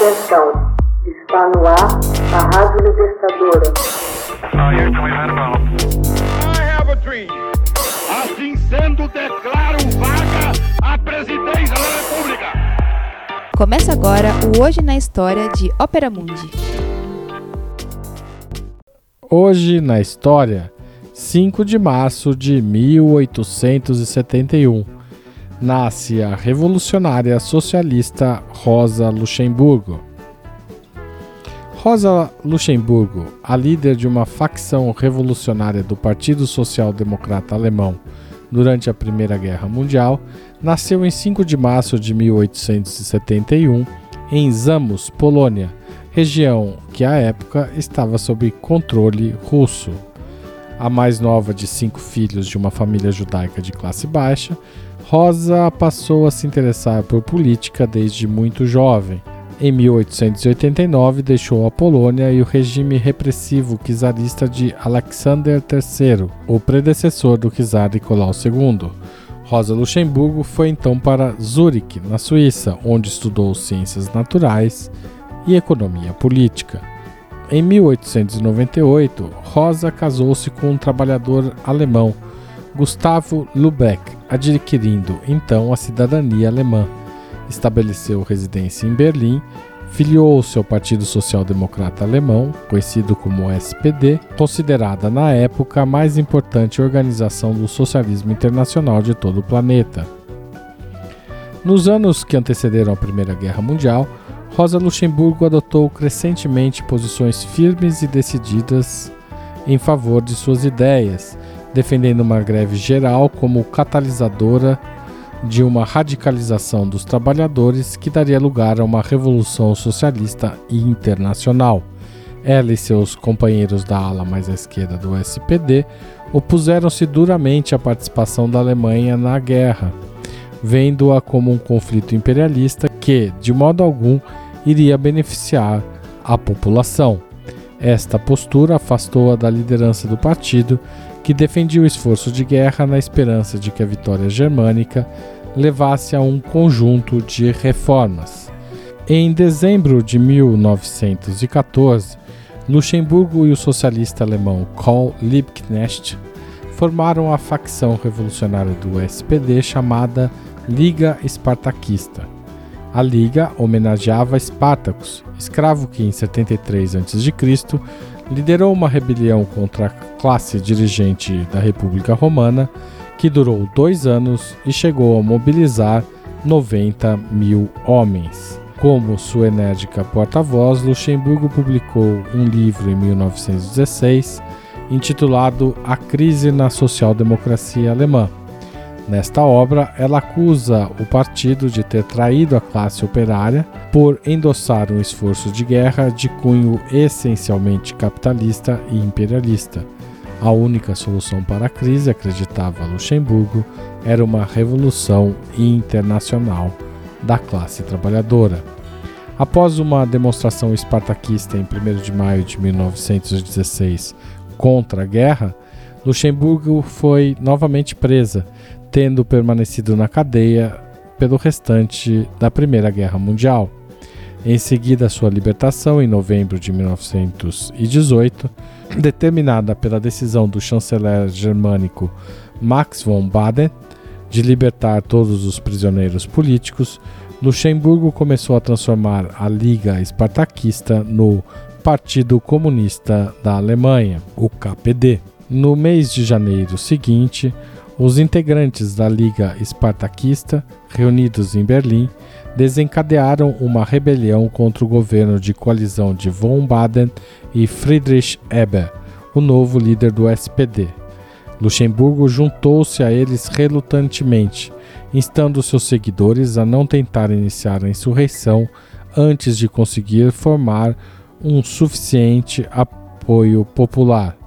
Atenção, está no ar a Rádio Libertadora. Assim sendo, declaro vaga a presidência da República. Começa agora o Hoje na História de Ópera Mundi. Hoje na História, 5 de março de 1871, nasce a revolucionária socialista Rosa Luxemburgo. Rosa Luxemburgo, a líder de uma facção revolucionária do Partido Social Democrata Alemão durante a Primeira Guerra Mundial, nasceu em 5 de março de 1871 em Zamus, Polônia, região que à época estava sob controle russo a mais nova de cinco filhos de uma família judaica de classe baixa, Rosa passou a se interessar por política desde muito jovem. Em 1889, deixou a Polônia e o regime repressivo czarista de Alexander III, o predecessor do czar Nicolau II. Rosa Luxemburgo foi então para Zurique, na Suíça, onde estudou ciências naturais e economia política. Em 1898, Rosa casou-se com um trabalhador alemão, Gustavo Lubeck, adquirindo então a cidadania alemã. Estabeleceu residência em Berlim, filiou-se ao Partido Social Democrata Alemão, conhecido como SPD, considerada na época a mais importante organização do socialismo internacional de todo o planeta. Nos anos que antecederam a Primeira Guerra Mundial, Rosa Luxemburgo adotou crescentemente posições firmes e decididas em favor de suas ideias, defendendo uma greve geral como catalisadora de uma radicalização dos trabalhadores que daria lugar a uma revolução socialista e internacional. Ela e seus companheiros da ala mais à esquerda do SPD opuseram-se duramente à participação da Alemanha na guerra, vendo-a como um conflito imperialista que, de modo algum, iria beneficiar a população. Esta postura afastou-a da liderança do partido, que defendia o esforço de guerra na esperança de que a vitória germânica levasse a um conjunto de reformas. Em dezembro de 1914, Luxemburgo e o socialista alemão Karl Liebknecht formaram a facção revolucionária do SPD chamada Liga Espartaquista. A Liga homenageava Espartacus, escravo que em 73 a.C. liderou uma rebelião contra a classe dirigente da República Romana, que durou dois anos e chegou a mobilizar 90 mil homens. Como sua enérgica porta-voz, Luxemburgo publicou um livro em 1916 intitulado A Crise na Social-Democracia Alemã Nesta obra, ela acusa o partido de ter traído a classe operária por endossar um esforço de guerra de cunho essencialmente capitalista e imperialista. A única solução para a crise, acreditava Luxemburgo, era uma revolução internacional da classe trabalhadora. Após uma demonstração espartaquista em 1 de maio de 1916 contra a guerra, Luxemburgo foi novamente presa, tendo permanecido na cadeia pelo restante da Primeira Guerra Mundial. Em seguida, sua libertação, em novembro de 1918, determinada pela decisão do chanceler germânico Max von Baden de libertar todos os prisioneiros políticos, Luxemburgo começou a transformar a Liga Espartaquista no Partido Comunista da Alemanha, o KPD. No mês de janeiro seguinte, os integrantes da Liga Espartaquista, reunidos em Berlim, desencadearam uma rebelião contra o governo de coalizão de von Baden e Friedrich Eber, o novo líder do SPD. Luxemburgo juntou-se a eles relutantemente, instando seus seguidores a não tentar iniciar a insurreição antes de conseguir formar um suficiente apoio popular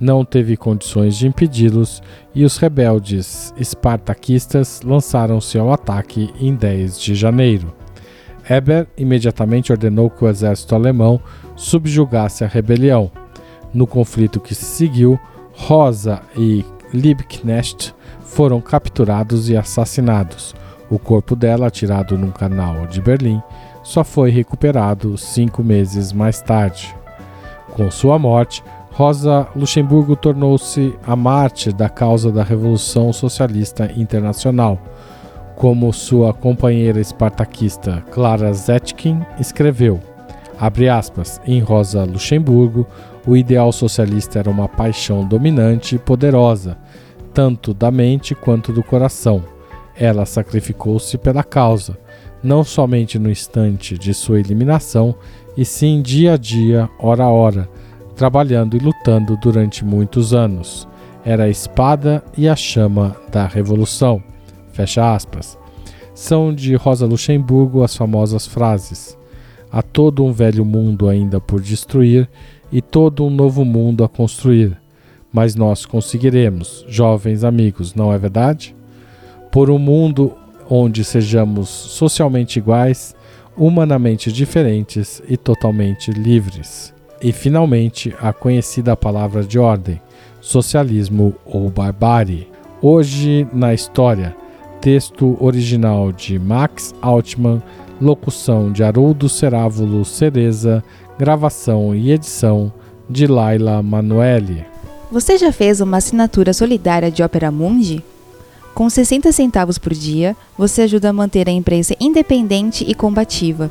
não teve condições de impedi-los e os rebeldes espartaquistas lançaram-se ao ataque em 10 de janeiro. Eber imediatamente ordenou que o exército alemão subjugasse a rebelião. No conflito que se seguiu, Rosa e Liebknecht foram capturados e assassinados. O corpo dela, atirado num canal de Berlim, só foi recuperado cinco meses mais tarde. Com sua morte, Rosa Luxemburgo tornou-se a mártir da causa da Revolução Socialista Internacional. Como sua companheira espartaquista Clara Zetkin escreveu, aspas, em Rosa Luxemburgo, o ideal socialista era uma paixão dominante e poderosa, tanto da mente quanto do coração. Ela sacrificou-se pela causa, não somente no instante de sua eliminação, e sim dia a dia, hora a hora, trabalhando e lutando durante muitos anos. Era a espada e a chama da revolução. Fecha aspas. São de Rosa Luxemburgo as famosas frases: Há todo um velho mundo ainda por destruir e todo um novo mundo a construir. Mas nós conseguiremos, jovens amigos, não é verdade? Por um mundo onde sejamos socialmente iguais, humanamente diferentes e totalmente livres. E finalmente, a conhecida palavra de ordem: socialismo ou barbárie. Hoje na história, texto original de Max Altman, locução de Haroldo Cerávulo Cereza, gravação e edição de Laila Manuelle. Você já fez uma assinatura solidária de Opera Mundi? Com 60 centavos por dia, você ajuda a manter a imprensa independente e combativa.